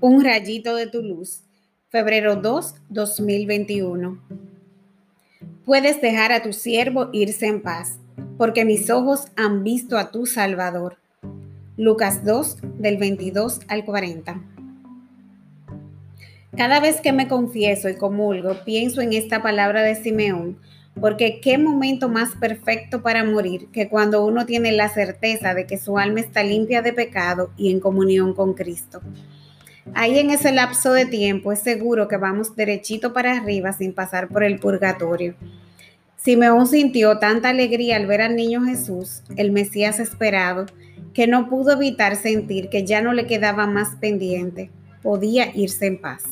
Un rayito de tu luz. Febrero 2, 2021. Puedes dejar a tu siervo irse en paz, porque mis ojos han visto a tu Salvador. Lucas 2, del 22 al 40. Cada vez que me confieso y comulgo, pienso en esta palabra de Simeón, porque qué momento más perfecto para morir que cuando uno tiene la certeza de que su alma está limpia de pecado y en comunión con Cristo. Ahí en ese lapso de tiempo es seguro que vamos derechito para arriba sin pasar por el purgatorio. Simeón sintió tanta alegría al ver al niño Jesús, el Mesías esperado, que no pudo evitar sentir que ya no le quedaba más pendiente, podía irse en paz.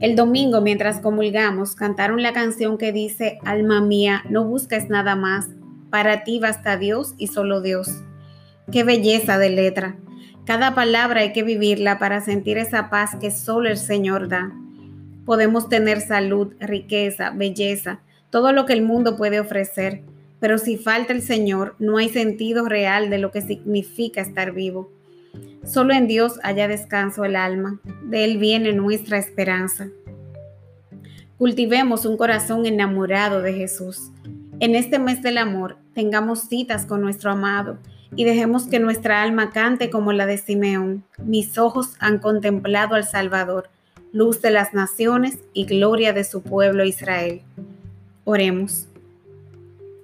El domingo, mientras comulgamos, cantaron la canción que dice, Alma mía, no busques nada más, para ti basta Dios y solo Dios. Qué belleza de letra. Cada palabra hay que vivirla para sentir esa paz que solo el Señor da. Podemos tener salud, riqueza, belleza, todo lo que el mundo puede ofrecer, pero si falta el Señor, no hay sentido real de lo que significa estar vivo. Solo en Dios haya descanso el alma, de Él viene nuestra esperanza. Cultivemos un corazón enamorado de Jesús. En este mes del amor, tengamos citas con nuestro amado y dejemos que nuestra alma cante como la de Simeón. Mis ojos han contemplado al Salvador, luz de las naciones y gloria de su pueblo Israel. Oremos.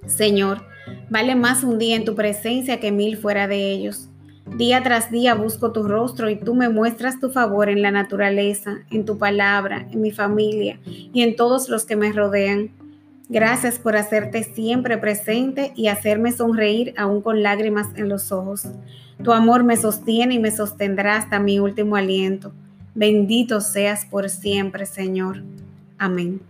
Señor, vale más un día en tu presencia que mil fuera de ellos. Día tras día busco tu rostro y tú me muestras tu favor en la naturaleza, en tu palabra, en mi familia y en todos los que me rodean. Gracias por hacerte siempre presente y hacerme sonreír aún con lágrimas en los ojos. Tu amor me sostiene y me sostendrá hasta mi último aliento. Bendito seas por siempre, Señor. Amén.